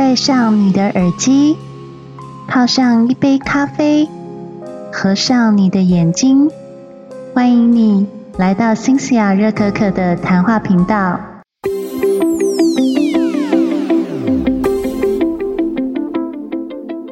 戴上你的耳机，泡上一杯咖啡，合上你的眼睛，欢迎你来到新西亚热可可的谈话频道。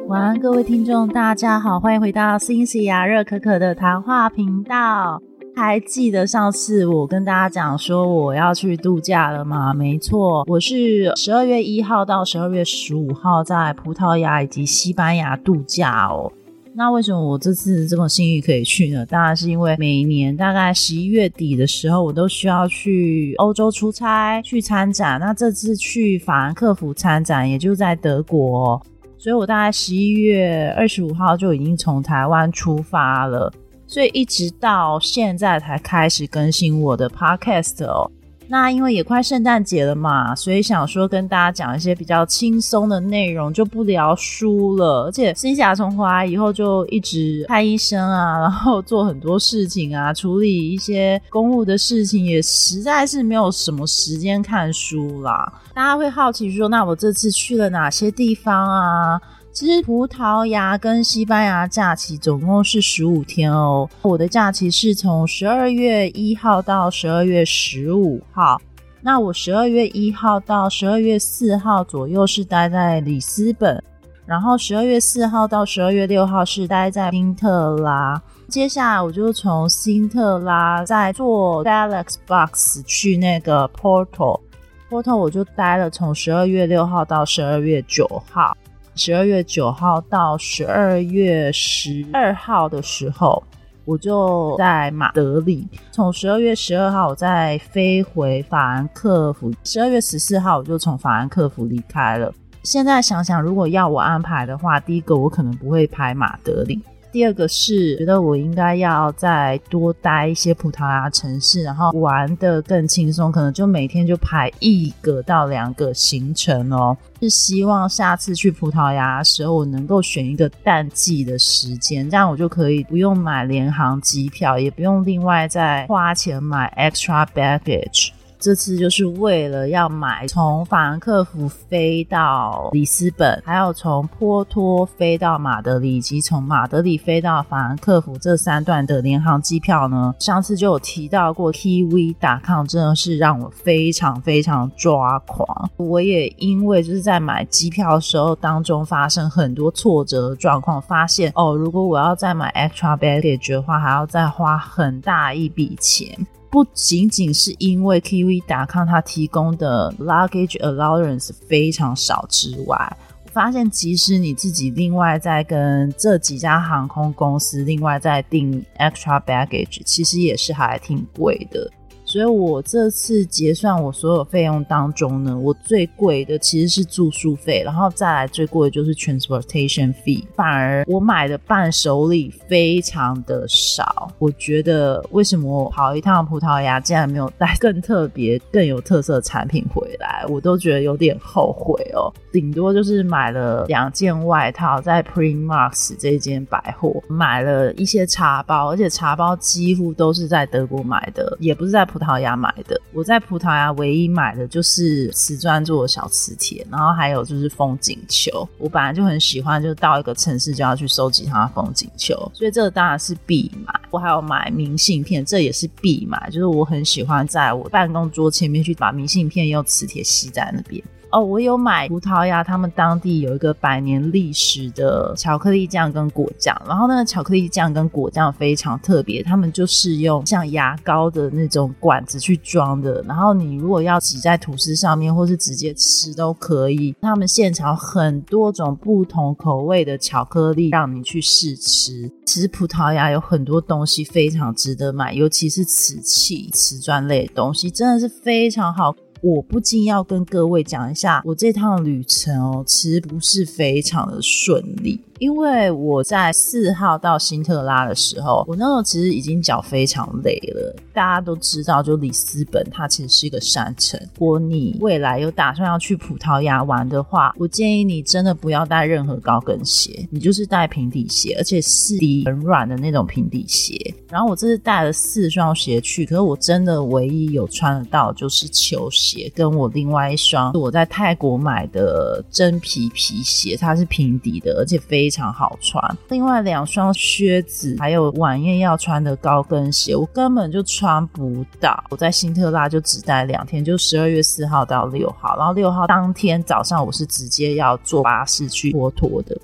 晚安，各位听众，大家好，欢迎回到新西亚热可可的谈话频道。还记得上次我跟大家讲说我要去度假了吗？没错，我是十二月一号到十二月十五号在葡萄牙以及西班牙度假哦。那为什么我这次这么幸运可以去呢？当然是因为每年大概十一月底的时候，我都需要去欧洲出差去参展。那这次去法兰克福参展，也就在德国，所以我大概十一月二十五号就已经从台湾出发了。所以一直到现在才开始更新我的 podcast 哦。那因为也快圣诞节了嘛，所以想说跟大家讲一些比较轻松的内容，就不聊书了。而且新霞从回来以后就一直看医生啊，然后做很多事情啊，处理一些公务的事情，也实在是没有什么时间看书啦。大家会好奇说，那我这次去了哪些地方啊？其实葡萄牙跟西班牙假期总共是十五天哦。我的假期是从十二月一号到十二月十五号。那我十二月一号到十二月四号左右是待在里斯本，然后十二月四号到十二月六号是待在新特拉。接下来我就从新特拉再坐 Galaxy Box 去那个 Porto，Porto 我就待了从十二月六号到十二月九号。十二月九号到十二月十二号的时候，我就在马德里。从十二月十二号，我再飞回法兰克福。十二月十四号，我就从法兰克福离开了。现在想想，如果要我安排的话，第一个我可能不会拍马德里。第二个是觉得我应该要再多待一些葡萄牙城市，然后玩的更轻松，可能就每天就排一个到两个行程哦。是希望下次去葡萄牙的时候，我能够选一个淡季的时间，这样我就可以不用买联航机票，也不用另外再花钱买 extra baggage。这次就是为了要买从法兰克福飞到里斯本，还有从波托飞到马德里，以及从马德里飞到法兰克福这三段的联航机票呢。上次就有提到过，TV 打抗真的是让我非常非常抓狂。我也因为就是在买机票的时候当中发生很多挫折状况，发现哦，如果我要再买 extra baggage 的话，还要再花很大一笔钱。不仅仅是因为 K V 达康他提供的 luggage allowance 非常少之外，我发现即使你自己另外再跟这几家航空公司另外再订 extra baggage，其实也是还挺贵的。所以我这次结算我所有费用当中呢，我最贵的其实是住宿费，然后再来最贵的就是 transportation fee。反而我买的伴手礼非常的少，我觉得为什么我跑一趟葡萄牙竟然没有带更特别、更有特色的产品回来，我都觉得有点后悔哦。顶多就是买了两件外套，在 Primark 这间百货买了一些茶包，而且茶包几乎都是在德国买的，也不是在葡。葡萄牙买的，我在葡萄牙唯一买的就是瓷砖做的小磁铁，然后还有就是风景球。我本来就很喜欢，就到一个城市就要去收集它的风景球，所以这个当然是必买。我还有买明信片，这也是必买，就是我很喜欢在我办公桌前面去把明信片用磁铁吸在那边。哦，我有买葡萄牙，他们当地有一个百年历史的巧克力酱跟果酱，然后那个巧克力酱跟果酱非常特别，他们就是用像牙膏的那种管子去装的，然后你如果要挤在吐司上面或是直接吃都可以。他们现场很多种不同口味的巧克力让你去试吃。其实葡萄牙有很多东西非常值得买，尤其是瓷器、瓷砖类的东西，真的是非常好。我不禁要跟各位讲一下，我这趟旅程哦，其实不是非常的顺利。因为我在四号到新特拉的时候，我那时候其实已经脚非常累了。大家都知道，就里斯本它其实是一个山城。如果你未来有打算要去葡萄牙玩的话，我建议你真的不要带任何高跟鞋，你就是带平底鞋，而且是底很软的那种平底鞋。然后我这次带了四双鞋去，可是我真的唯一有穿得到就是球鞋，鞋跟我另外一双我在泰国买的真皮皮鞋，它是平底的，而且非常好穿。另外两双靴子还有晚宴要穿的高跟鞋，我根本就穿不到。我在新特拉就只待两天，就十二月四号到六号，然后六号当天早上我是直接要坐巴士去波托的。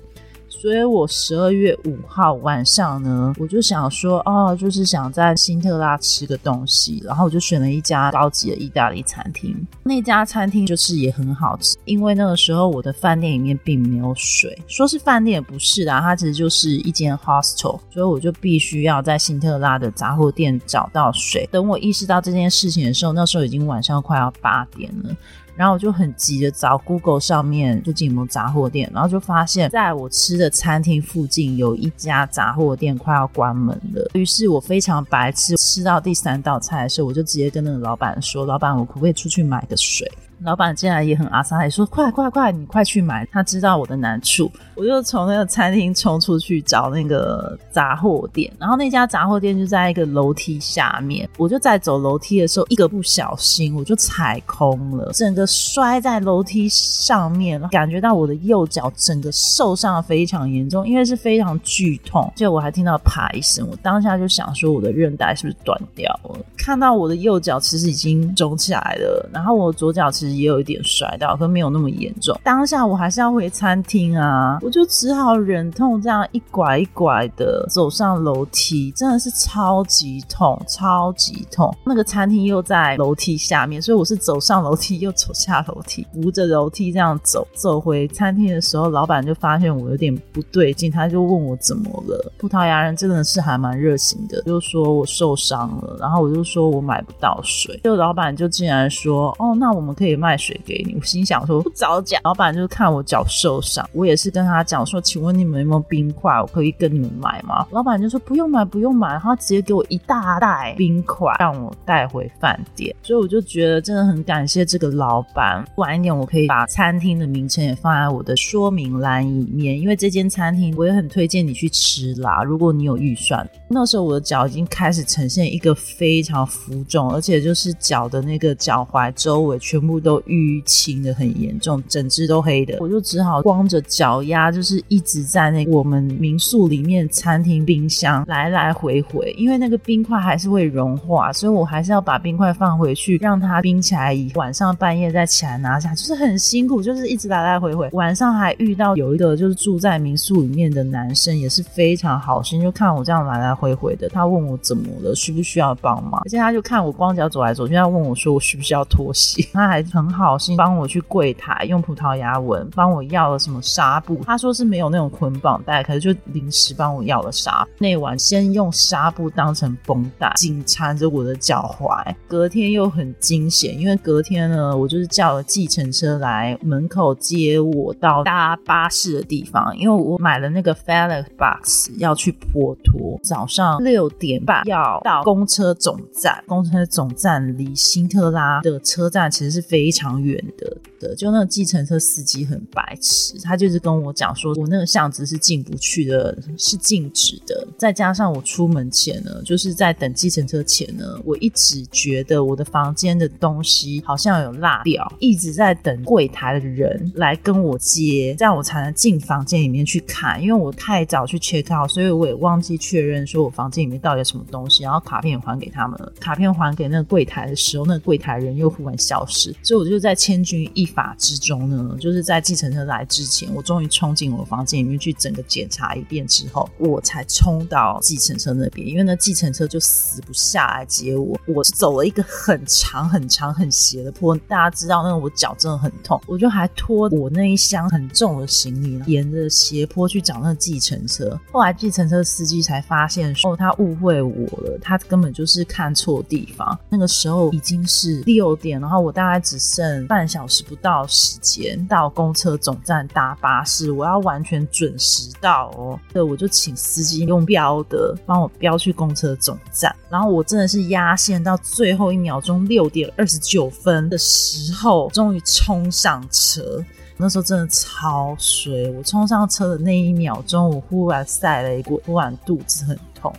所以我十二月五号晚上呢，我就想说，哦，就是想在新特拉吃个东西，然后我就选了一家高级的意大利餐厅。那家餐厅就是也很好吃，因为那个时候我的饭店里面并没有水，说是饭店也不是啦，它其实就是一间 hostel，所以我就必须要在新特拉的杂货店找到水。等我意识到这件事情的时候，那时候已经晚上快要八点了。然后我就很急的找 Google 上面附近有没有杂货店，然后就发现在我吃的餐厅附近有一家杂货店快要关门了。于是我非常白痴，吃到第三道菜的时候，我就直接跟那个老板说：“老板，我可不可以出去买个水？”老板进来也很阿萨，也说：“快快快，你快去买！”他知道我的难处，我就从那个餐厅冲出去找那个杂货店。然后那家杂货店就在一个楼梯下面，我就在走楼梯的时候，一个不小心我就踩空了，整个摔在楼梯上面，感觉到我的右脚整个受伤非常严重，因为是非常剧痛。就我还听到啪一声，我当下就想说我的韧带是不是断掉了？看到我的右脚其实已经肿起来了，然后我左脚其实。也有一点摔到，可没有那么严重。当下我还是要回餐厅啊，我就只好忍痛这样一拐一拐的走上楼梯，真的是超级痛，超级痛。那个餐厅又在楼梯下面，所以我是走上楼梯又走下楼梯，扶着楼梯这样走。走回餐厅的时候，老板就发现我有点不对劲，他就问我怎么了。葡萄牙人真的是还蛮热情的，就说我受伤了，然后我就说我买不到水，就老板就竟然说，哦，那我们可以。卖水给你，我心想说不早讲。老板就是看我脚受伤，我也是跟他讲说，请问你们有没有冰块，我可以跟你们买吗？老板就说不用买，不用买，他直接给我一大袋冰块让我带回饭店。所以我就觉得真的很感谢这个老板。晚一点我可以把餐厅的名称也放在我的说明栏里面，因为这间餐厅我也很推荐你去吃啦。如果你有预算，那时候我的脚已经开始呈现一个非常浮肿，而且就是脚的那个脚踝周围全部。都淤青的很严重，整只都黑的，我就只好光着脚丫，就是一直在那我们民宿里面餐厅冰箱来来回回，因为那个冰块还是会融化，所以我还是要把冰块放回去，让它冰起来，以晚上半夜再起来拿下，就是很辛苦，就是一直来来回回。晚上还遇到有一个就是住在民宿里面的男生，也是非常好心，就看我这样来来回回的，他问我怎么了，需不需要帮忙，而且他就看我光脚走来走去，他问我说我需不需要脱鞋，他还。很好心帮我去柜台用葡萄牙文帮我要了什么纱布，他说是没有那种捆绑带，可是就临时帮我要了纱。那晚先用纱布当成绷带紧缠着我的脚踝，隔天又很惊险，因为隔天呢，我就是叫了计程车来门口接我到搭巴士的地方，因为我买了那个 Felix Box 要去波托，早上六点半要到公车总站，公车总站离新特拉的车站其实是非。非常远的的，就那个计程车司机很白痴，他就是跟我讲说，我那个巷子是进不去的，是禁止的。再加上我出门前呢，就是在等计程车前呢，我一直觉得我的房间的东西好像有落掉，一直在等柜台的人来跟我接，这样我才能进房间里面去看。因为我太早去 check out，所以我也忘记确认说我房间里面到底有什么东西，然后卡片还给他们了。卡片还给那个柜台的时候，那个柜台人又忽然消失。我就在千钧一发之中呢，就是在计程车来之前，我终于冲进我房间里面去整个检查一遍之后，我才冲到计程车那边，因为那计程车就死不下来接我。我是走了一个很长很长很斜的坡，大家知道那个我脚真的很痛，我就还拖我那一箱很重的行李，沿着斜坡去找那个计程车。后来计程车司机才发现说他误会我了，他根本就是看错地方。那个时候已经是六点，然后我大概只。剩半小时不到时间到公车总站搭巴士，我要完全准时到哦。对，我就请司机用标的帮我标去公车总站，然后我真的是压线到最后一秒钟六点二十九分的时候，终于冲上车。那时候真的超衰，我冲上车的那一秒钟，我忽然晒了一股，忽然肚子很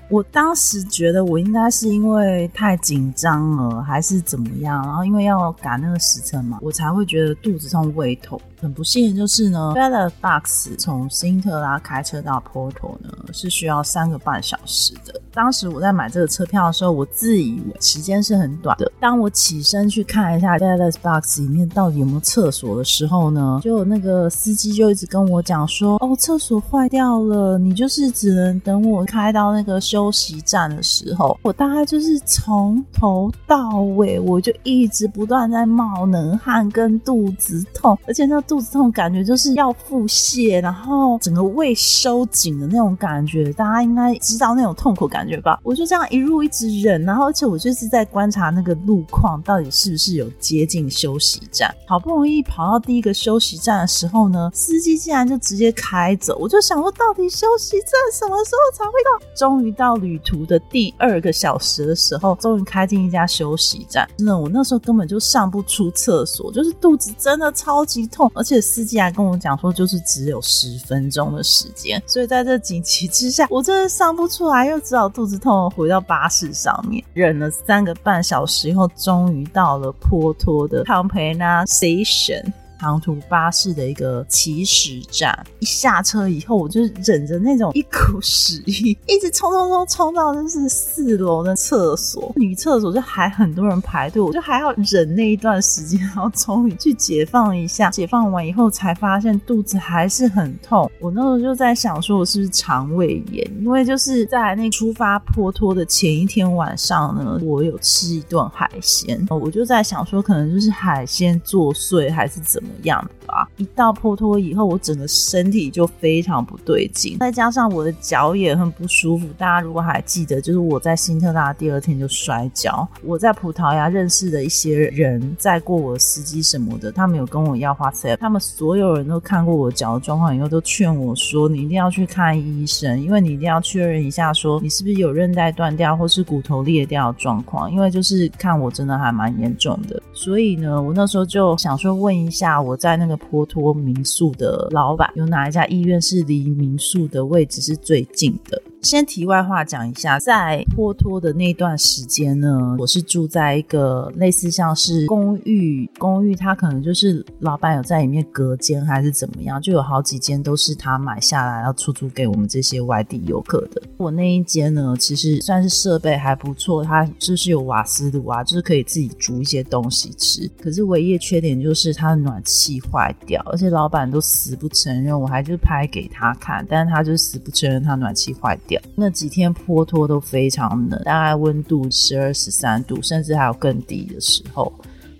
我当时觉得我应该是因为太紧张了，还是怎么样？然后因为要赶那个时辰嘛，我才会觉得肚子痛、胃痛。很不幸的就是呢 b e l l a Box 从新特拉开车到波特呢是需要三个半小时的。当时我在买这个车票的时候，我自以为时间是很短的。当我起身去看一下 b e l l a Box 里面到底有没有厕所的时候呢，就那个司机就一直跟我讲说：“哦，厕所坏掉了，你就是只能等我开到那个休息站的时候。”我大概就是从头到尾，我就一直不断在冒冷汗跟肚子痛，而且那。肚子痛感觉就是要腹泻，然后整个胃收紧的那种感觉，大家应该知道那种痛苦感觉吧？我就这样一路一直忍，然后而且我就是在观察那个路况到底是不是有接近休息站。好不容易跑到第一个休息站的时候呢，司机竟然就直接开走。我就想说，到底休息站什么时候才会到？终于到旅途的第二个小时的时候，终于开进一家休息站。真的，我那时候根本就上不出厕所，就是肚子真的超级痛。而且司机还跟我讲说，就是只有十分钟的时间，所以在这紧急之下，我真的上不出来，又只好肚子痛，回到巴士上面，忍了三个半小时以后，终于到了坡托的 Campana Station。长途巴士的一个起始站，一下车以后，我就忍着那种一股屎意，一直冲冲冲冲到就是四楼的厕所，女厕所就还很多人排队，我就还要忍那一段时间，然后终于去解放一下。解放完以后，才发现肚子还是很痛。我那时候就在想，说我是不是肠胃炎？因为就是在那出发坡托的前一天晚上呢，我有吃一顿海鲜，我就在想说，可能就是海鲜作祟，还是怎么。怎么样吧，一到坡托以后，我整个身体就非常不对劲，再加上我的脚也很不舒服。大家如果还记得，就是我在新特拉第二天就摔跤。我在葡萄牙认识的一些人，载过我的司机什么的，他们有跟我要花车，他们所有人都看过我脚的状况以后，都劝我说：“你一定要去看医生，因为你一定要确认一下，说你是不是有韧带断掉或是骨头裂掉的状况，因为就是看我真的还蛮严重的。”所以呢，我那时候就想说问一下我在那个坡托民宿的老板，有哪一家医院是离民宿的位置是最近的？先题外话讲一下，在坡托的那段时间呢，我是住在一个类似像是公寓，公寓它可能就是老板有在里面隔间还是怎么样，就有好几间都是他买下来要出租给我们这些外地游客的。我那一间呢，其实算是设备还不错，它就是有瓦斯炉啊，就是可以自己煮一些东西吃。可是唯一的缺点就是它的暖气坏掉，而且老板都死不承认，我还就拍给他看，但是他就死不承认他暖气坏掉。那几天坡托都非常冷，大概温度十二十三度，甚至还有更低的时候。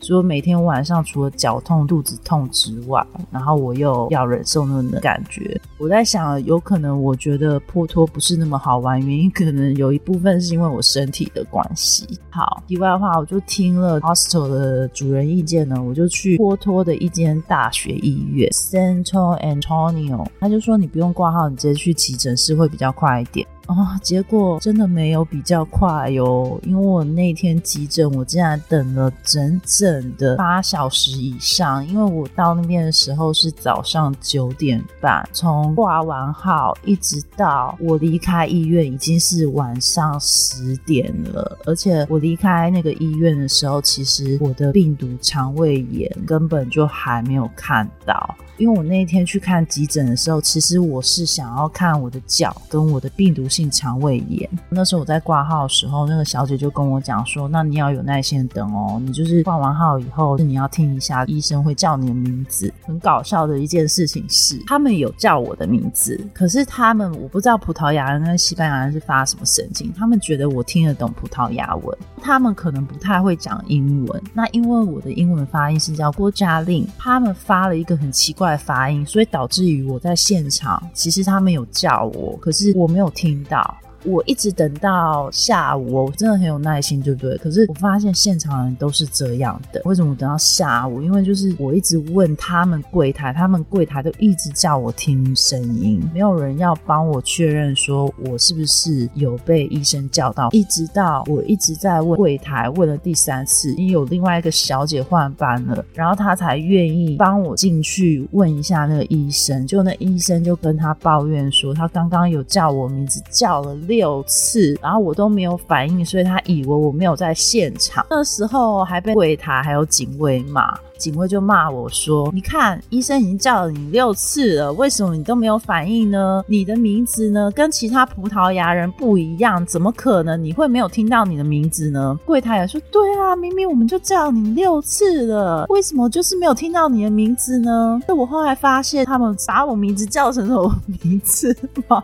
所以每天晚上除了脚痛、肚子痛之外，然后我又要忍受那种感觉。我在想，有可能我觉得坡托不是那么好玩，原因可能有一部分是因为我身体的关系。好，题外话，我就听了 hostel 的主人意见呢，我就去坡托的一间大学医院 Central Antonio，他就说你不用挂号，你直接去急诊室会比较快一点。哦，结果真的没有比较快哟，因为我那天急诊，我竟然等了整整的八小时以上。因为我到那边的时候是早上九点半，从挂完号一直到我离开医院，已经是晚上十点了。而且我离开那个医院的时候，其实我的病毒肠胃炎根本就还没有看到。因为我那一天去看急诊的时候，其实我是想要看我的脚跟我的病毒性肠胃炎。那时候我在挂号的时候，那个小姐就跟我讲说：“那你要有耐心等哦，你就是挂完号以后，你要听一下医生会叫你的名字。”很搞笑的一件事情是，他们有叫我的名字，可是他们我不知道葡萄牙人跟西班牙人是发什么神经，他们觉得我听得懂葡萄牙文，他们可能不太会讲英文。那因为我的英文发音是叫郭嘉令，他们发了一个很奇怪。发音，所以导致于我在现场，其实他们有叫我，可是我没有听到。我一直等到下午，我真的很有耐心，对不对？可是我发现现场人都是这样的。为什么等到下午？因为就是我一直问他们柜台，他们柜台都一直叫我听声音，没有人要帮我确认说我是不是有被医生叫到。一直到我一直在问柜台，问了第三次，因为有另外一个小姐换班了，然后他才愿意帮我进去问一下那个医生。就那医生就跟他抱怨说，他刚刚有叫我名字叫了六次，然后我都没有反应，所以他以为我没有在现场。那时候还被柜台还有警卫骂。警卫就骂我说：“你看，医生已经叫了你六次了，为什么你都没有反应呢？你的名字呢，跟其他葡萄牙人不一样，怎么可能你会没有听到你的名字呢？”柜台也说：“对啊，明明我们就叫你六次了，为什么就是没有听到你的名字呢？”那我后来发现，他们把我名字叫成什么名字？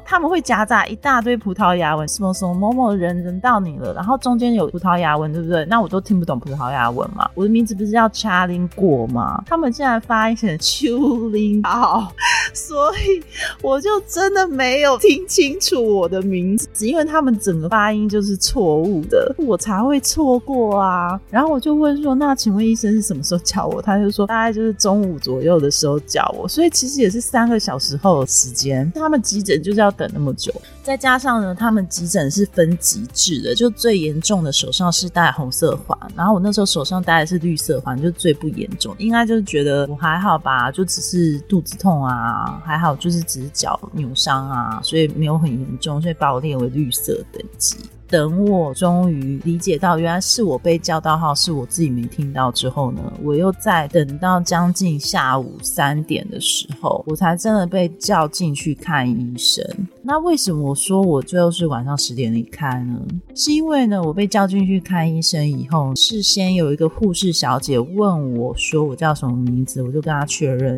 他们会夹杂一大堆葡萄牙文，什么什么某某人人到你了，然后中间有葡萄牙文，对不对？那我都听不懂葡萄牙文嘛。我的名字不是叫 Charlie。我吗？他们竟然发音成丘陵奥，所以我就真的没有听清楚我的名字，因为他们整个发音就是错误的，我才会错过啊。然后我就问说：“那请问医生是什么时候叫我？”他就说：“大概就是中午左右的时候叫我。”所以其实也是三个小时后的时间。他们急诊就是要等那么久，再加上呢，他们急诊是分级制的，就最严重的手上是戴红色环，然后我那时候手上戴的是绿色环，就最不严重。应该就是觉得我还好吧，就只是肚子痛啊，还好就是只是脚扭伤啊，所以没有很严重，所以把我列为绿色等级。等我终于理解到原来是我被叫到号，是我自己没听到之后呢，我又在等到将近下午三点的时候，我才真的被叫进去看医生。那为什么我说我最后是晚上十点离开呢？是因为呢，我被叫进去看医生以后，事先有一个护士小姐问我说我叫什么名字，我就跟她确认，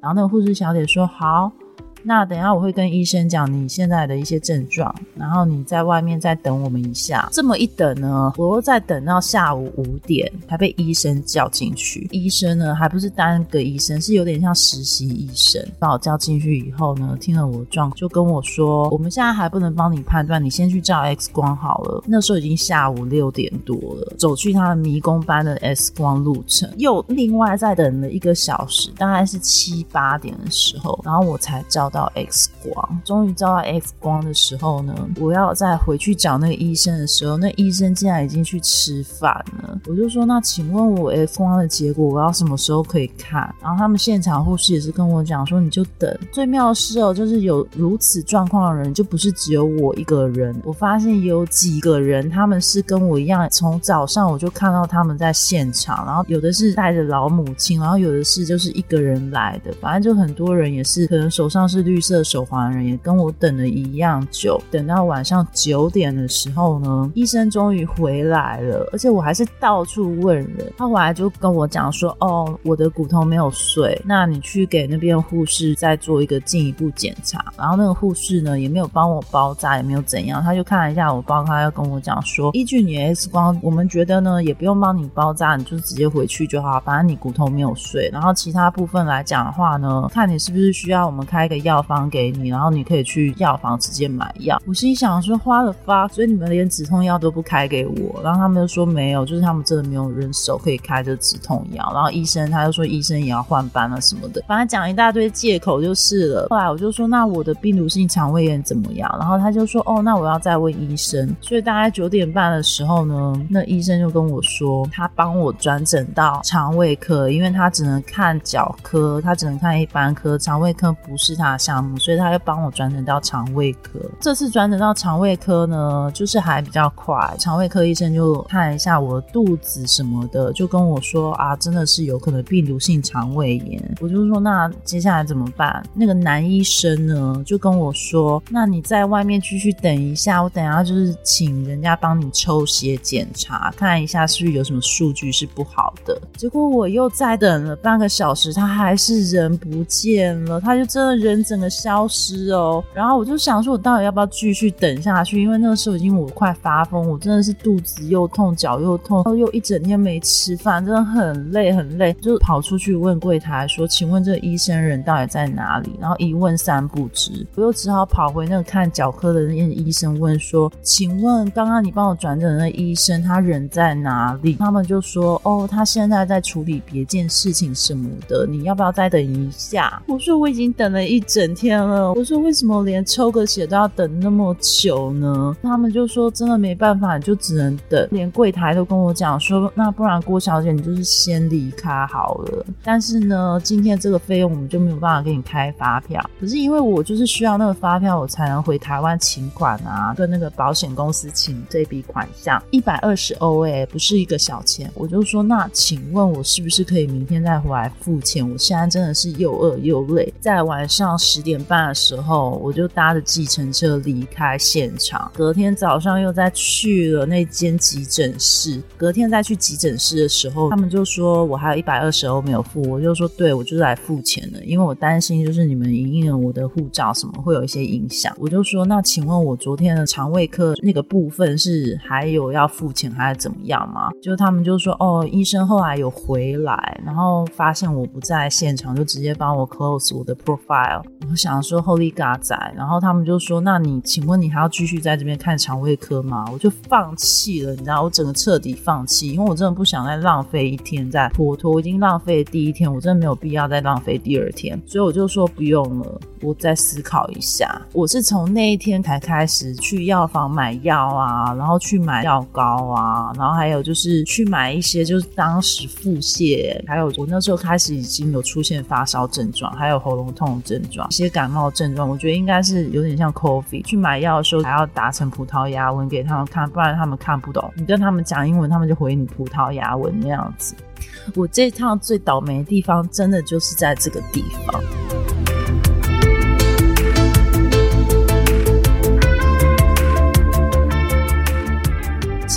然后那个护士小姐说好。那等下我会跟医生讲你现在的一些症状，然后你在外面再等我们一下。这么一等呢，我又再等到下午五点才被医生叫进去。医生呢还不是单个医生，是有点像实习医生。把我叫进去以后呢，听了我的状就跟我说，我们现在还不能帮你判断，你先去照 X 光好了。那时候已经下午六点多了，走去他的迷宫般的 X 光路程，又另外再等了一个小时，大概是七八点的时候，然后我才照。到到 X 光，终于照到 X 光的时候呢，我要再回去找那个医生的时候，那医生竟然已经去吃饭了。我就说，那请问我 X 光的结果我要什么时候可以看？然后他们现场护士也是跟我讲说，你就等。最妙的是哦，就是有如此状况的人，就不是只有我一个人。我发现有几个人，他们是跟我一样，从早上我就看到他们在现场，然后有的是带着老母亲，然后有的是就是一个人来的，反正就很多人也是，可能手上是。绿色手环的人也跟我等了一样久，等到晚上九点的时候呢，医生终于回来了，而且我还是到处问人。他回来就跟我讲说：“哦，我的骨头没有碎，那你去给那边护士再做一个进一步检查。”然后那个护士呢也没有帮我包扎，也没有怎样，他就看了一下我包，他要跟我讲说：“依据你 X 光，我们觉得呢也不用帮你包扎，你就直接回去就好，反正你骨头没有碎。然后其他部分来讲的话呢，看你是不是需要我们开一个药。”药方给你，然后你可以去药房直接买药。我心想说花了发，所以你们连止痛药都不开给我。然后他们就说没有，就是他们真的没有人手可以开这止痛药。然后医生他就说医生也要换班了什么的，反正讲一大堆借口就是了。后来我就说那我的病毒性肠胃炎怎么样？然后他就说哦，那我要再问医生。所以大概九点半的时候呢，那医生就跟我说他帮我转诊到肠胃科，因为他只能看脚科，他只能看一般科，肠胃科不是他。项目，所以他又帮我转诊到肠胃科。这次转诊到肠胃科呢，就是还比较快。肠胃科医生就看一下我肚子什么的，就跟我说啊，真的是有可能病毒性肠胃炎。我就说那接下来怎么办？那个男医生呢就跟我说，那你在外面继续等一下，我等下就是请人家帮你抽血检查，看一下是不是有什么数据是不好的。结果我又再等了半个小时，他还是人不见了，他就真的人整个。消失哦。然后我就想说，我到底要不要继续等下去？因为那个时候已经我快发疯，我真的是肚子又痛，脚又痛，然后又一整天没吃饭，真的很累很累，就跑出去问柜台说：“请问这个医生人到底在哪里？”然后一问三不知，我又只好跑回那个看脚科的那医生问说：“请问刚刚你帮我转诊的那医生他人在哪里？”他们就说：“哦，他现在在处理别件事情什么的，你要不要再等一下？”我说：“我已经等了一整整天了。”我说：“为什么连抽个血都要等那么久呢？”他们就说：“真的没办法，你就只能等。”连柜台都跟我讲说：“那不然郭小姐你就是先离开好了。”但是呢，今天这个费用我们就没有办法给你开发票。可是因为我就是需要那个发票，我才能回台湾请款啊，跟那个保险公司请这笔款项一百二十欧诶，不是一个小钱。我就说：“那请问我是不是可以明天再回来付钱？我现在真的是又饿又累。”在晚上十点半的时候，我就搭着计程车离开现场。隔天早上又再去了那间急诊室。隔天再去急诊室的时候，他们就说我还有一百二十欧没有付。我就说：“对，我就是来付钱的，因为我担心就是你们营业我的护照什么会有一些影响。”我就说：“那请问我昨天的肠胃科那个部分是还有要付钱还是怎么样吗？”就他们就说：“哦，医生后来有回来，然后发现我不在现场，就直接帮我 close 我的 profile。”我想说 Holy God 仔，然后他们就说：“那你请问你还要继续在这边看肠胃科吗？”我就放弃了，你知道，我整个彻底放弃，因为我真的不想再浪费一天在拖拖，我已经浪费第一天，我真的没有必要再浪费第二天，所以我就说不用了，我再思考一下。我是从那一天才开始去药房买药啊，然后去买药膏啊，然后还有就是去买一些就是当时腹泻，还有我那时候开始已经有出现发烧症状，还有喉咙痛症状。一些感冒症状，我觉得应该是有点像 coffee。去买药的时候还要打成葡萄牙文给他们看，不然他们看不懂。你跟他们讲英文，他们就回你葡萄牙文那样子。我这趟最倒霉的地方，真的就是在这个地方。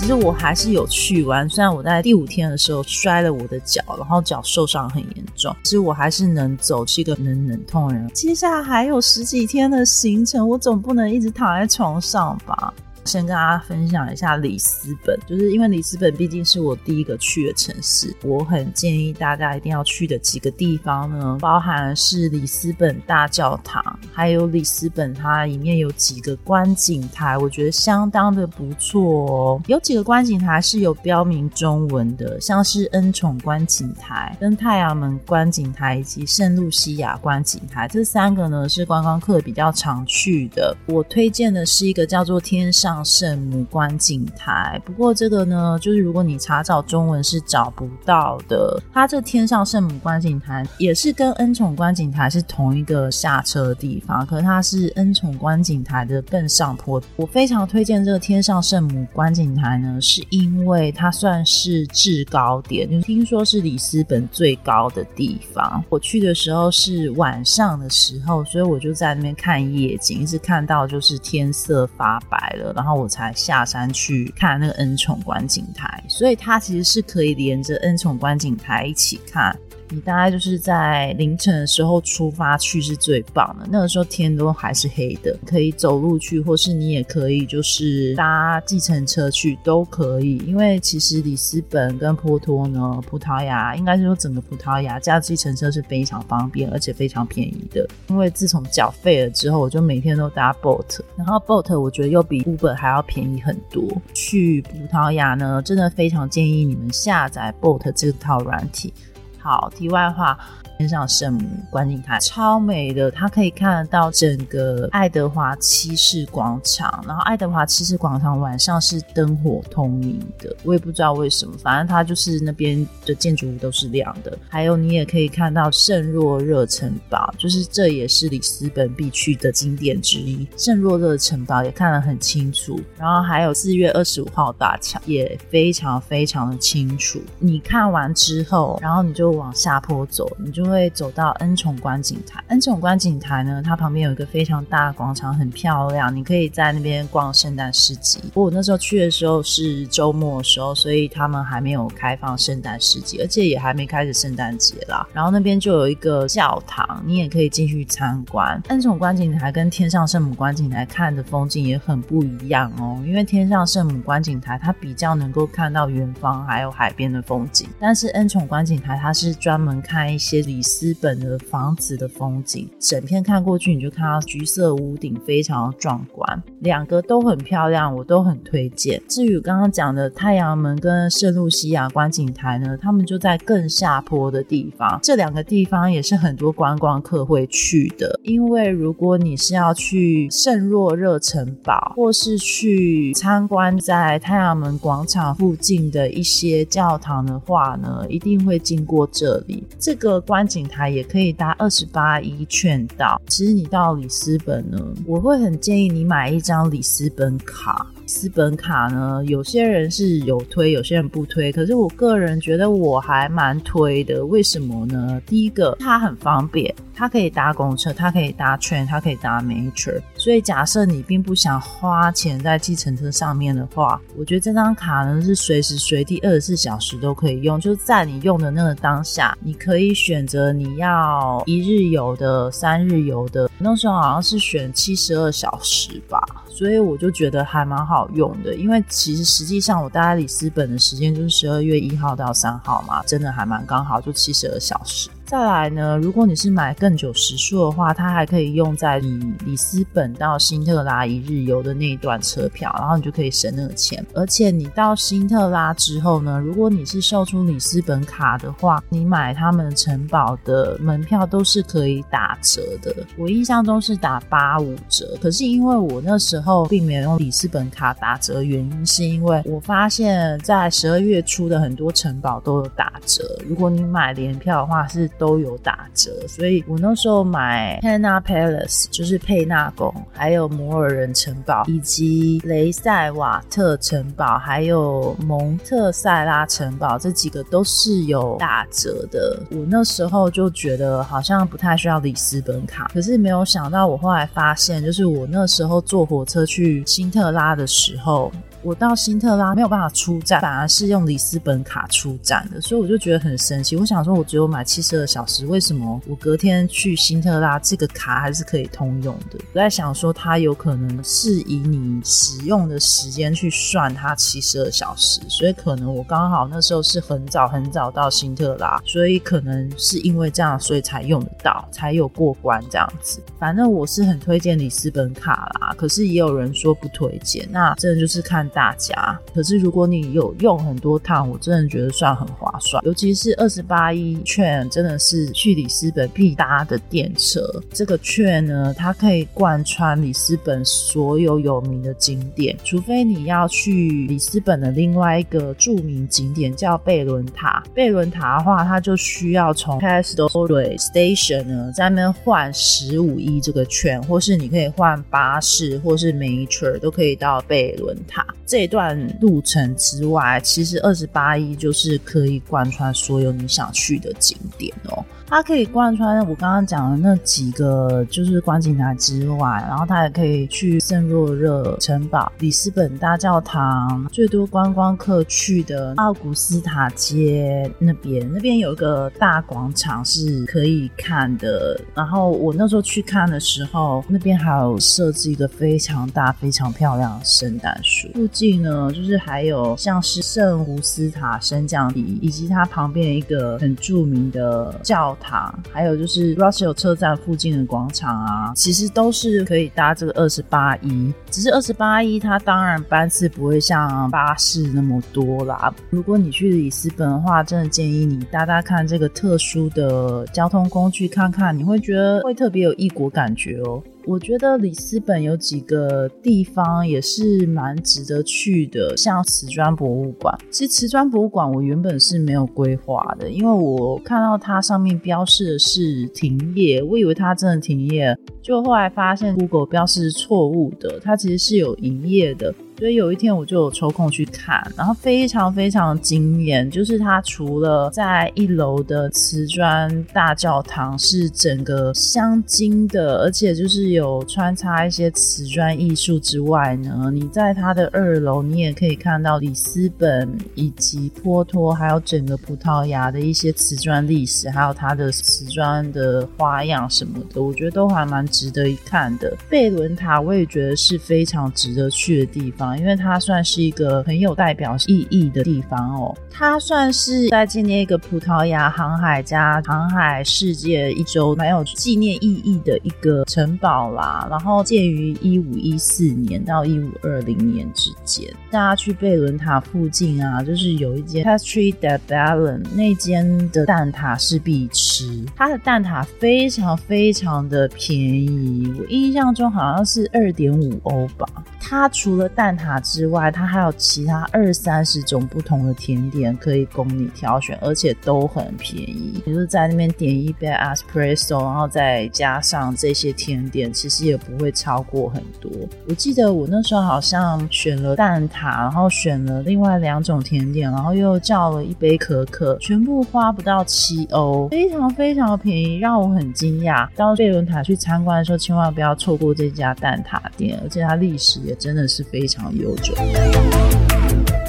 其实我还是有去玩，虽然我在第五天的时候摔了我的脚，然后脚受伤很严重，其实我还是能走，是一个能忍痛的人。接下来还有十几天的行程，我总不能一直躺在床上吧。先跟大家分享一下里斯本，就是因为里斯本毕竟是我第一个去的城市，我很建议大家一定要去的几个地方呢，包含是里斯本大教堂，还有里斯本它里面有几个观景台，我觉得相当的不错哦。有几个观景台是有标明中文的，像是恩宠观景台、跟太阳门观景台以及圣露西亚观景台，这三个呢是观光客比较常去的。我推荐的是一个叫做天上。圣母观景台，不过这个呢，就是如果你查找中文是找不到的。它这天上圣母观景台也是跟恩宠观景台是同一个下车的地方，可是它是恩宠观景台的更上坡。我非常推荐这个天上圣母观景台呢，是因为它算是制高点，就听说是里斯本最高的地方。我去的时候是晚上的时候，所以我就在那边看夜景，一直看到就是天色发白了。然后我才下山去看那个恩宠观景台，所以它其实是可以连着恩宠观景台一起看。你大概就是在凌晨的时候出发去是最棒的，那个时候天都还是黑的，可以走路去，或是你也可以就是搭计程车去都可以。因为其实里斯本跟波托呢，葡萄牙应该是说整个葡萄牙加计程车是非常方便，而且非常便宜的。因为自从缴费了之后，我就每天都搭 boat，然后 boat 我觉得又比 Uber 还要便宜很多。去葡萄牙呢，真的非常建议你们下载 boat 这套软体。好，题外话。天上圣母观景台超美的，它可以看得到整个爱德华七世广场。然后爱德华七世广场晚上是灯火通明的，我也不知道为什么，反正它就是那边的建筑物都是亮的。还有你也可以看到圣若热城堡，就是这也是里斯本必去的景点之一。圣若热城堡也看得很清楚。然后还有四月二十五号大桥也非常非常的清楚。你看完之后，然后你就往下坡走，你就。会走到恩宠观景台。恩宠观景台呢，它旁边有一个非常大的广场，很漂亮，你可以在那边逛圣诞市集。我那时候去的时候是周末的时候，所以他们还没有开放圣诞市集，而且也还没开始圣诞节啦。然后那边就有一个教堂，你也可以进去参观。恩宠观景台跟天上圣母观景台看的风景也很不一样哦，因为天上圣母观景台它比较能够看到远方还有海边的风景，但是恩宠观景台它是专门看一些里斯本的房子的风景，整片看过去你就看到橘色屋顶，非常壮观。两个都很漂亮，我都很推荐。至于刚刚讲的太阳门跟圣露西亚观景台呢，他们就在更下坡的地方，这两个地方也是很多观光客会去的。因为如果你是要去圣若热城堡，或是去参观在太阳门广场附近的一些教堂的话呢，一定会经过这里。这个观观景台也可以搭二十八一券到。其实你到里斯本呢，我会很建议你买一张里斯本卡。斯本卡呢，有些人是有推，有些人不推。可是我个人觉得我还蛮推的，为什么呢？第一个，它很方便，它可以搭公车，它可以搭 train，它可以搭 metro。所以假设你并不想花钱在计程车上面的话，我觉得这张卡呢是随时随地二十四小时都可以用。就在你用的那个当下，你可以选择你要一日游的、三日游的。那时候好像是选七十二小时吧。所以我就觉得还蛮好用的，因为其实实际上我待在里斯本的时间就是十二月一号到三号嘛，真的还蛮刚好，就七十二小时。再来呢，如果你是买更久时数的话，它还可以用在里里斯本到辛特拉一日游的那一段车票，然后你就可以省那个钱。而且你到辛特拉之后呢，如果你是售出里斯本卡的话，你买他们城堡的门票都是可以打折的。我印象中是打八五折，可是因为我那时候并没有用里斯本卡打折，原因是因为我发现，在十二月初的很多城堡都有打折。如果你买联票的话，是都有打折，所以我那时候买 Hannah Palace 就是佩纳宫，还有摩尔人城堡，以及雷塞瓦特城堡，还有蒙特塞拉城堡，这几个都是有打折的。我那时候就觉得好像不太需要里斯本卡，可是没有想到，我后来发现，就是我那时候坐火车去辛特拉的时候。我到辛特拉没有办法出站，反而是用里斯本卡出站的，所以我就觉得很神奇。我想说，我只有买七十二小时，为什么我隔天去辛特拉这个卡还是可以通用的？我在想说，它有可能是以你使用的时间去算它七十二小时，所以可能我刚好那时候是很早很早到辛特拉，所以可能是因为这样，所以才用得到，才有过关这样子。反正我是很推荐里斯本卡啦，可是也有人说不推荐，那真的就是看。大家，可是如果你有用很多趟，我真的觉得算很划算。尤其是二十八亿券，真的是去里斯本必搭的电车。这个券呢，它可以贯穿里斯本所有有名的景点，除非你要去里斯本的另外一个著名景点叫贝伦塔。贝伦塔的话，它就需要从 Castle Station 呢在那边换十五亿这个券，或是你可以换巴士，或是 m e t r 都可以到贝伦塔。这段路程之外，其实二十八亿就是可以贯穿所有你想去的景点哦。它可以贯穿我刚刚讲的那几个，就是观景台之外，然后它也可以去圣若热城堡、里斯本大教堂，最多观光客去的奥古斯塔街那边，那边有一个大广场是可以看的。然后我那时候去看的时候，那边还有设置一个非常大、非常漂亮的圣诞树。附近呢，就是还有像是圣胡斯塔升降梯，以及它旁边一个很著名的教。堂，还有就是 Russell 车站附近的广场啊，其实都是可以搭这个二十八一。只是二十八一，它当然班次不会像巴士那么多啦。如果你去里斯本的话，真的建议你搭搭看这个特殊的交通工具，看看你会觉得会特别有异国感觉哦。我觉得里斯本有几个地方也是蛮值得去的，像瓷砖博物馆。其实瓷砖博物馆我原本是没有规划的，因为我看到它上面标示的是停业，我以为它真的停业，就后来发现 Google 标示是错误的，它其实是有营业的。所以有一天我就有抽空去看，然后非常非常惊艳，就是它除了在一楼的瓷砖大教堂是整个镶金的，而且就是有穿插一些瓷砖艺术之外呢，你在它的二楼，你也可以看到里斯本以及波托，还有整个葡萄牙的一些瓷砖历史，还有它的瓷砖的花样什么的，我觉得都还蛮值得一看的。贝伦塔我也觉得是非常值得去的地方，因为它算是一个很有代表意义的地方哦。它算是在纪念一个葡萄牙航海家航海世界一周蛮有纪念意义的一个城堡啦。然后建于一五一四年到一五二零年之间。大家去贝伦塔附近啊，就是有一间 Pastry de Ballon 那间的蛋挞是必吃。它的蛋挞非常非常的便宜，我印象中好像是二点五欧吧。它除了蛋挞之外，它还有其他二三十种不同的甜点。可以供你挑选，而且都很便宜。就是在那边点一杯 espresso，然后再加上这些甜点，其实也不会超过很多。我记得我那时候好像选了蛋挞，然后选了另外两种甜点，然后又叫了一杯可可，全部花不到七欧，非常非常便宜，让我很惊讶。到贝伦塔去参观的时候，千万不要错过这家蛋挞店，而且它历史也真的是非常悠久。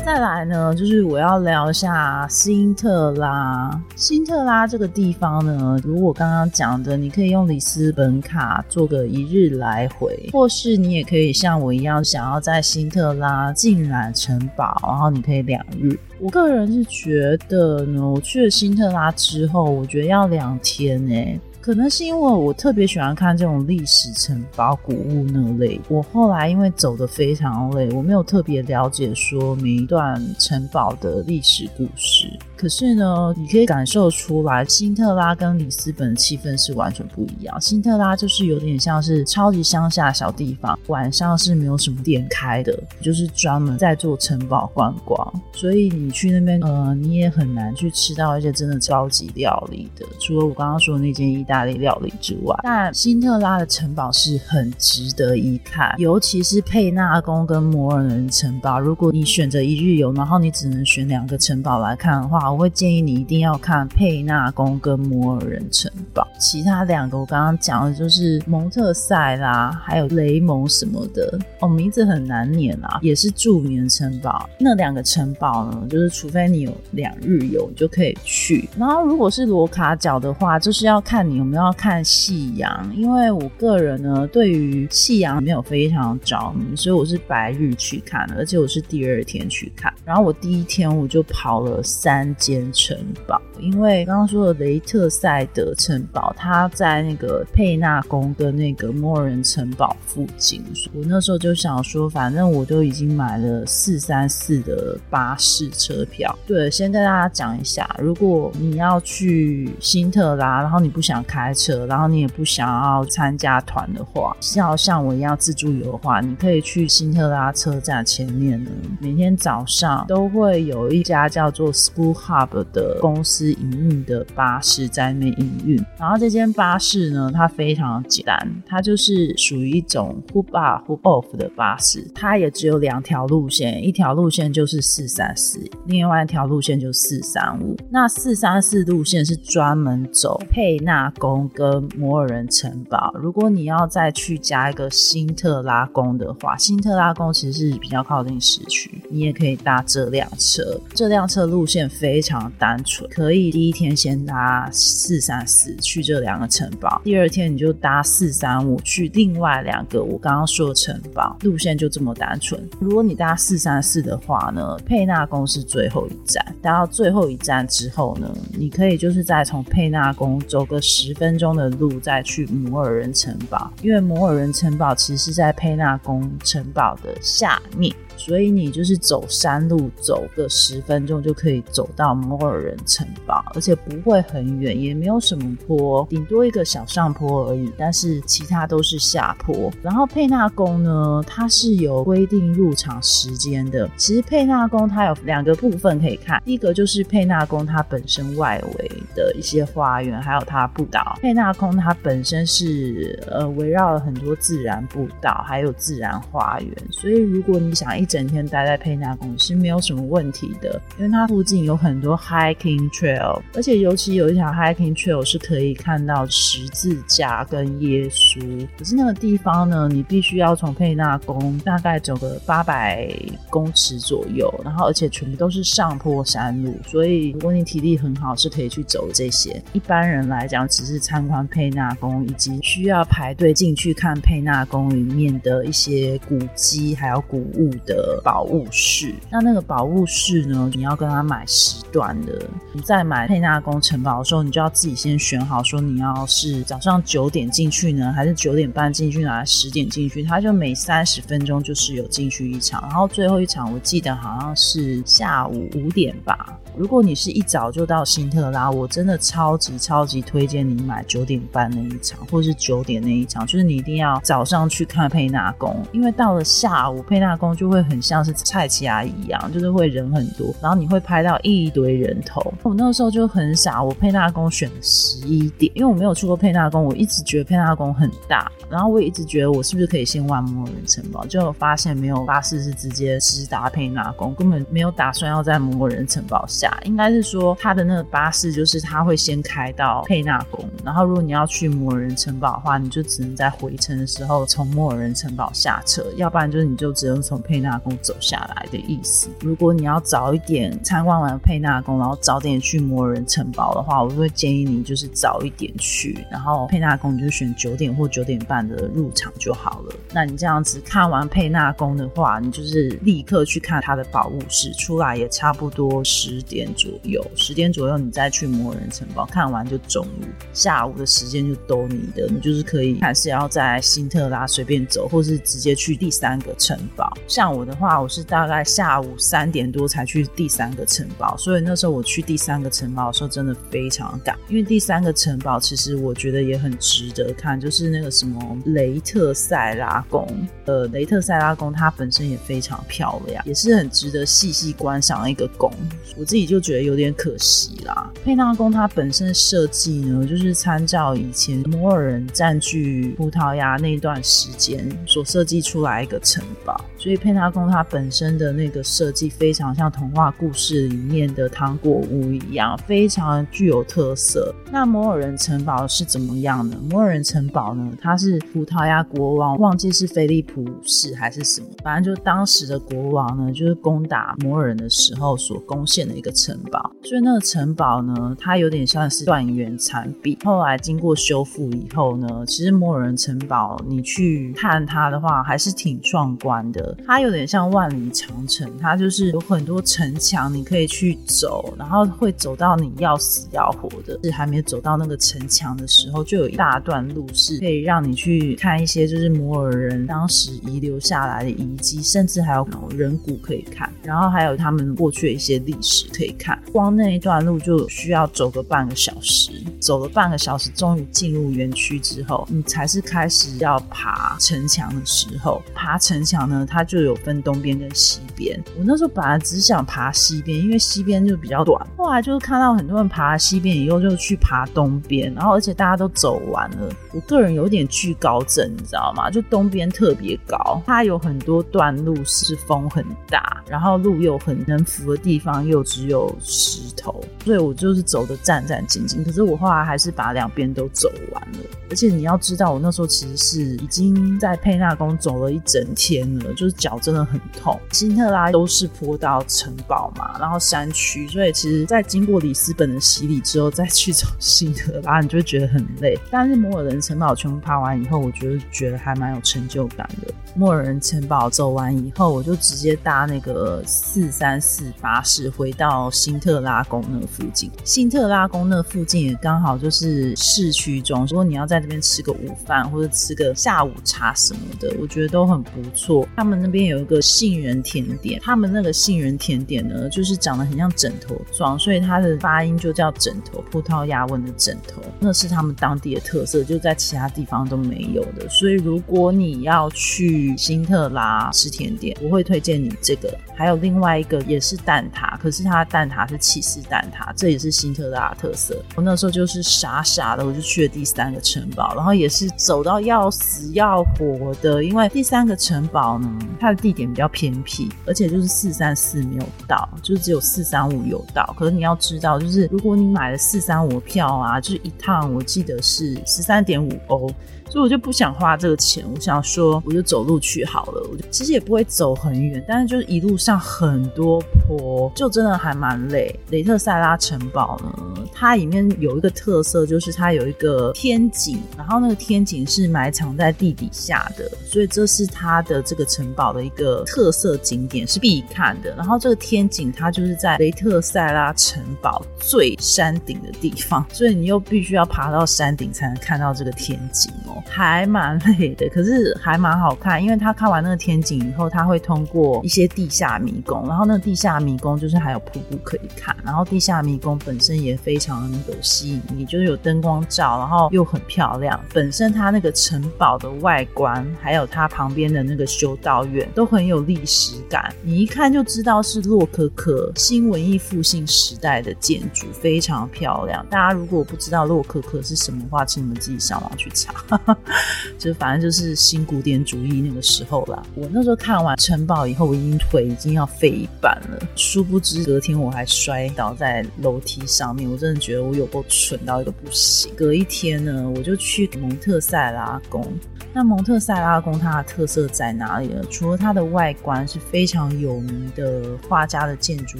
再来呢，就是我要聊一下辛特拉。辛特拉这个地方呢，如果刚刚讲的，你可以用里斯本卡做个一日来回，或是你也可以像我一样，想要在辛特拉浸染城堡，然后你可以两日。我个人是觉得呢，我去了辛特拉之后，我觉得要两天呢。可能是因为我特别喜欢看这种历史城堡、古物那类。我后来因为走的非常累，我没有特别了解说每一段城堡的历史故事。可是呢，你可以感受出来，辛特拉跟里斯本的气氛是完全不一样。辛特拉就是有点像是超级乡下小地方，晚上是没有什么店开的，就是专门在做城堡观光。所以你去那边，呃，你也很难去吃到一些真的高级料理的，除了我刚刚说的那间意大利料理之外。但辛特拉的城堡是很值得一看，尤其是佩纳宫跟摩尔人城堡。如果你选择一日游，然后你只能选两个城堡来看的话，我会建议你一定要看佩纳宫跟摩尔人城堡，其他两个我刚刚讲的就是蒙特塞拉还有雷蒙什么的哦，名字很难念啊，也是著名的城堡。那两个城堡呢，就是除非你有两日游，你就可以去。然后如果是罗卡角的话，就是要看你有没有要看夕阳，因为我个人呢对于夕阳没有非常着迷，所以我是白日去看的，而且我是第二天去看。然后我第一天我就跑了三。间城堡，因为刚刚说的雷特塞德城堡，它在那个佩纳宫跟那个摩尔人城堡附近。我那时候就想说，反正我都已经买了四三四的巴士车票。对，先跟大家讲一下，如果你要去辛特拉，然后你不想开车，然后你也不想要参加团的话，要像我一样自助游的话，你可以去辛特拉车站前面呢，每天早上都会有一家叫做 School。Hub 的公司营运的巴士在那边营运，然后这间巴士呢，它非常简单，它就是属于一种 Hoop Up Hoop Off 的巴士，它也只有两条路线，一条路线就是四三四，另外一条路线就四三五。那四三四路线是专门走佩纳宫跟摩尔人城堡。如果你要再去加一个辛特拉宫的话，辛特拉宫其实是比较靠近市区，你也可以搭这辆车，这辆车路线非。非常单纯，可以第一天先搭四三四去这两个城堡，第二天你就搭四三五去另外两个我刚刚说的城堡，路线就这么单纯。如果你搭四三四的话呢，佩纳宫是最后一站，搭到最后一站之后呢，你可以就是再从佩纳宫走个十分钟的路再去摩尔人城堡，因为摩尔人城堡其实是在佩纳宫城堡的下面。所以你就是走山路，走个十分钟就可以走到摩尔人城堡，而且不会很远，也没有什么坡，顶多一个小上坡而已。但是其他都是下坡。然后佩纳宫呢，它是有规定入场时间的。其实佩纳宫它有两个部分可以看，第一个就是佩纳宫它本身外围的一些花园，还有它步道。佩纳宫它本身是呃围绕了很多自然步道，还有自然花园。所以如果你想一一整天待在佩纳宫是没有什么问题的，因为它附近有很多 hiking trail，而且尤其有一条 hiking trail 是可以看到十字架跟耶稣。可是那个地方呢，你必须要从佩纳宫大概走个八百公尺左右，然后而且全部都是上坡山路，所以如果你体力很好，是可以去走这些。一般人来讲，只是参观佩纳宫，以及需要排队进去看佩纳宫里面的一些古迹还有古物的宝物室。那那个宝物室呢，你要跟他买时段的。你在买佩纳宫城堡的时候，你就要自己先选好，说你要是早上九点进去呢，还是九点半进去呢，还是十点进去？他就每三十分钟就是有进去一场，然后最后一场我记得好像是下午五点吧。如果你是一早就到辛特拉，我真的超级超级推荐你买九点半那一场，或者是九点那一场，就是你一定要早上去看佩纳宫，因为到了下午佩纳宫就会很像是蔡奇亚一样，就是会人很多，然后你会拍到一堆人头。我那个时候就很傻，我佩纳宫选十一点，因为我没有去过佩纳宫，我一直觉得佩纳宫很大，然后我也一直觉得我是不是可以先玩摩尔人城堡，就发现没有巴士是直接直达佩纳宫，根本没有打算要在摩尔人城堡下。应该是说，他的那个巴士就是他会先开到佩纳宫，然后如果你要去摩尔人城堡的话，你就只能在回程的时候从摩尔人城堡下车，要不然就是你就只能从佩纳宫走下来的意思。如果你要早一点参观完佩纳宫，然后早点去魔人城堡的话，我就会建议你就是早一点去，然后佩纳宫你就选九点或九点半的入场就好了。那你这样子看完佩纳宫的话，你就是立刻去看他的宝物室，出来也差不多十点。左右，十点左右你再去魔人城堡看完就中午，下午的时间就都你的，你就是可以还是要在辛特拉随便走，或是直接去第三个城堡。像我的话，我是大概下午三点多才去第三个城堡，所以那时候我去第三个城堡的时候真的非常赶，因为第三个城堡其实我觉得也很值得看，就是那个什么雷特塞拉宫，呃，雷特塞拉宫它本身也非常漂亮，也是很值得细细观赏的一个宫，我自己。就觉得有点可惜啦。佩纳宫它本身设计呢，就是参照以前摩尔人占据葡萄牙那段时间所设计出来一个城堡，所以佩纳宫它本身的那个设计非常像童话故事里面的糖果屋一样，非常具有特色。那摩尔人城堡是怎么样的？摩尔人城堡呢，它是葡萄牙国王忘记是菲利普五世还是什么，反正就当时的国王呢，就是攻打摩尔人的时候所攻陷的一个。城堡，所以那个城堡呢，它有点像是断垣残壁。后来经过修复以后呢，其实摩尔人城堡你去看它的话，还是挺壮观的。它有点像万里长城，它就是有很多城墙，你可以去走，然后会走到你要死要活的。是还没走到那个城墙的时候，就有一大段路是可以让你去看一些就是摩尔人当时遗留下来的遗迹，甚至还有人骨可以看，然后还有他们过去的一些历史可以。看，光那一段路就需要走个半个小时。走了半个小时，终于进入园区之后，你才是开始要爬城墙的时候。爬城墙呢，它就有分东边跟西边。我那时候本来只想爬西边，因为西边就比较短。后来就是看到很多人爬西边以后，就去爬东边，然后而且大家都走完了。我个人有点惧高症，你知道吗？就东边特别高，它有很多段路是风很大，然后路又很能扶的地方又只有。石头，所以我就是走的战战兢兢。可是我后来还是把两边都走完了。而且你要知道，我那时候其实是已经在佩纳宫走了一整天了，就是脚真的很痛。辛特拉都是坡道城堡嘛，然后山区，所以其实，在经过里斯本的洗礼之后，再去走辛特拉，你就会觉得很累。但是摩尔人城堡全部爬完以后，我觉得觉得还蛮有成就感的。摩尔人城堡走完以后，我就直接搭那个四三四巴士回到辛特拉宫那附近。辛特拉宫那附近也刚好就是市区中，如果你要在这边吃个午饭或者吃个下午茶什么的，我觉得都很不错。他们那边有一个个杏仁甜点，他们那个杏仁甜点呢，就是长得很像枕头状，所以它的发音就叫枕头，葡萄牙文的枕头，那是他们当地的特色，就在其他地方都没有的。所以如果你要去，辛特拉吃甜点，我会推荐你这个。还有另外一个也是蛋挞，可是它的蛋挞是起司蛋挞，这也是辛特拉的特色。我那时候就是傻傻的，我就去了第三个城堡，然后也是走到要死要活的，因为第三个城堡呢，它的地点比较偏僻，而且就是四三四没有到，就是只有四三五有到。可是你要知道，就是如果你买了四三五票啊，就是一趟我记得是十三点五欧。所以我就不想花这个钱，我想说我就走路去好了。我就其实也不会走很远，但是就是一路上很多坡，就真的还蛮累。雷特塞拉城堡呢，它里面有一个特色，就是它有一个天井，然后那个天井是埋藏在地底下的，所以这是它的这个城堡的一个特色景点，是必看的。然后这个天井它就是在雷特塞拉城堡最山顶的地方，所以你又必须要爬到山顶才能看到这个天井哦。还蛮累的，可是还蛮好看，因为他看完那个天井以后，他会通过一些地下迷宫，然后那个地下迷宫就是还有瀑布可以看，然后地下迷宫本身也非常有吸引力，就是有灯光照，然后又很漂亮。本身它那个城堡的外观，还有它旁边的那个修道院，都很有历史感，你一看就知道是洛可可新文艺复兴时代的建筑，非常漂亮。大家如果不知道洛可可是什么话，请你们自己上网去查。就反正就是新古典主义那个时候啦。我那时候看完城堡以后，我已经腿已经要废一半了。殊不知隔天我还摔倒在楼梯上面，我真的觉得我有够蠢到一个不行。隔一天呢，我就去蒙特塞拉宫。那蒙特塞拉宫它的特色在哪里呢？除了它的外观是非常有名的画家的建筑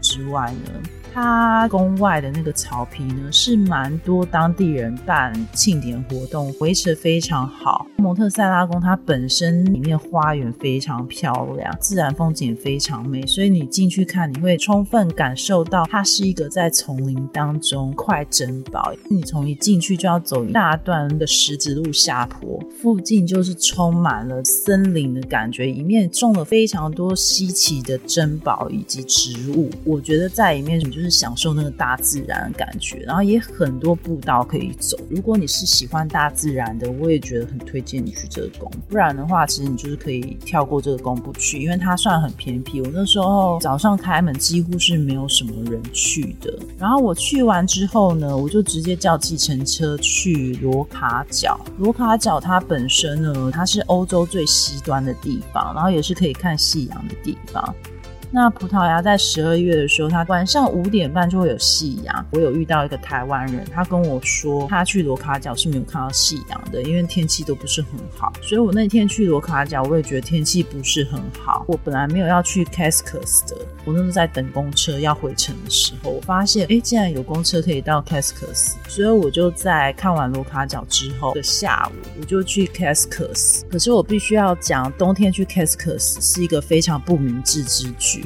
之外呢？它宫外的那个草皮呢，是蛮多当地人办庆典活动，维持的非常好。蒙特塞拉宫它本身里面花园非常漂亮，自然风景非常美，所以你进去看，你会充分感受到它是一个在丛林当中块珍宝。你从一进去就要走一大段的石子路下坡，附近就是充满了森林的感觉，里面种了非常多稀奇的珍宝以及植物。我觉得在里面你就是。享受那个大自然的感觉，然后也很多步道可以走。如果你是喜欢大自然的，我也觉得很推荐你去这个宫。不然的话，其实你就是可以跳过这个宫不去，因为它算很偏僻。我那时候早上开门，几乎是没有什么人去的。然后我去完之后呢，我就直接叫计程车去罗卡角。罗卡角它本身呢，它是欧洲最西端的地方，然后也是可以看夕阳的地方。那葡萄牙在十二月的时候，它晚上五点半就会有夕阳。我有遇到一个台湾人，他跟我说，他去罗卡角是没有看到夕阳的，因为天气都不是很好。所以我那天去罗卡角，我也觉得天气不是很好。我本来没有要去 Cascas 的，我那时候在等公车要回程的时候，我发现，哎，竟然有公车可以到 Cascas，所以我就在看完罗卡角之后的下午，我就去 Cascas。可是我必须要讲，冬天去 Cascas 是一个非常不明智之举。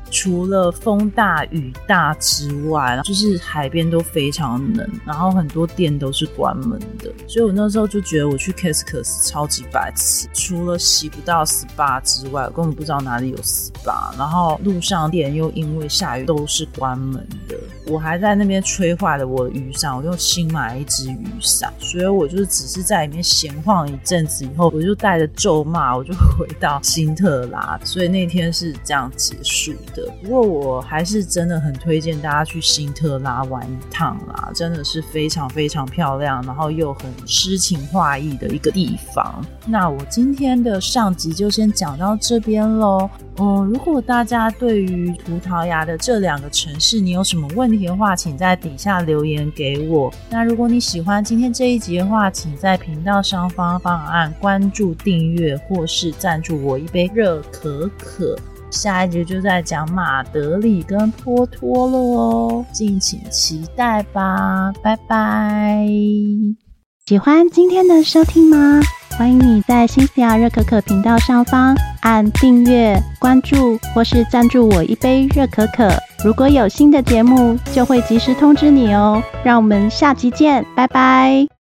除了风大雨大之外，就是海边都非常冷，然后很多店都是关门的，所以我那时候就觉得我去 Cascas 超级白痴，除了洗不到 SPA 之外，根本不知道哪里有 SPA，然后路上店又因为下雨都是关门的，我还在那边吹坏了我的雨伞，我又新买了一支雨伞，所以我就只是在里面闲晃一阵子以后，我就带着咒骂，我就回到新特拉，所以那天是这样结束。的，不过我还是真的很推荐大家去新特拉玩一趟啦，真的是非常非常漂亮，然后又很诗情画意的一个地方。那我今天的上集就先讲到这边喽。嗯，如果大家对于葡萄牙的这两个城市你有什么问题的话，请在底下留言给我。那如果你喜欢今天这一集的话，请在频道上方方按关注、订阅或是赞助我一杯热可可。下一集就在讲马德里跟托托了哦，敬请期待吧，拜拜！喜欢今天的收听吗？欢迎你在新西亚热可可频道上方按订阅、关注或是赞助我一杯热可可。如果有新的节目，就会及时通知你哦。让我们下集见，拜拜！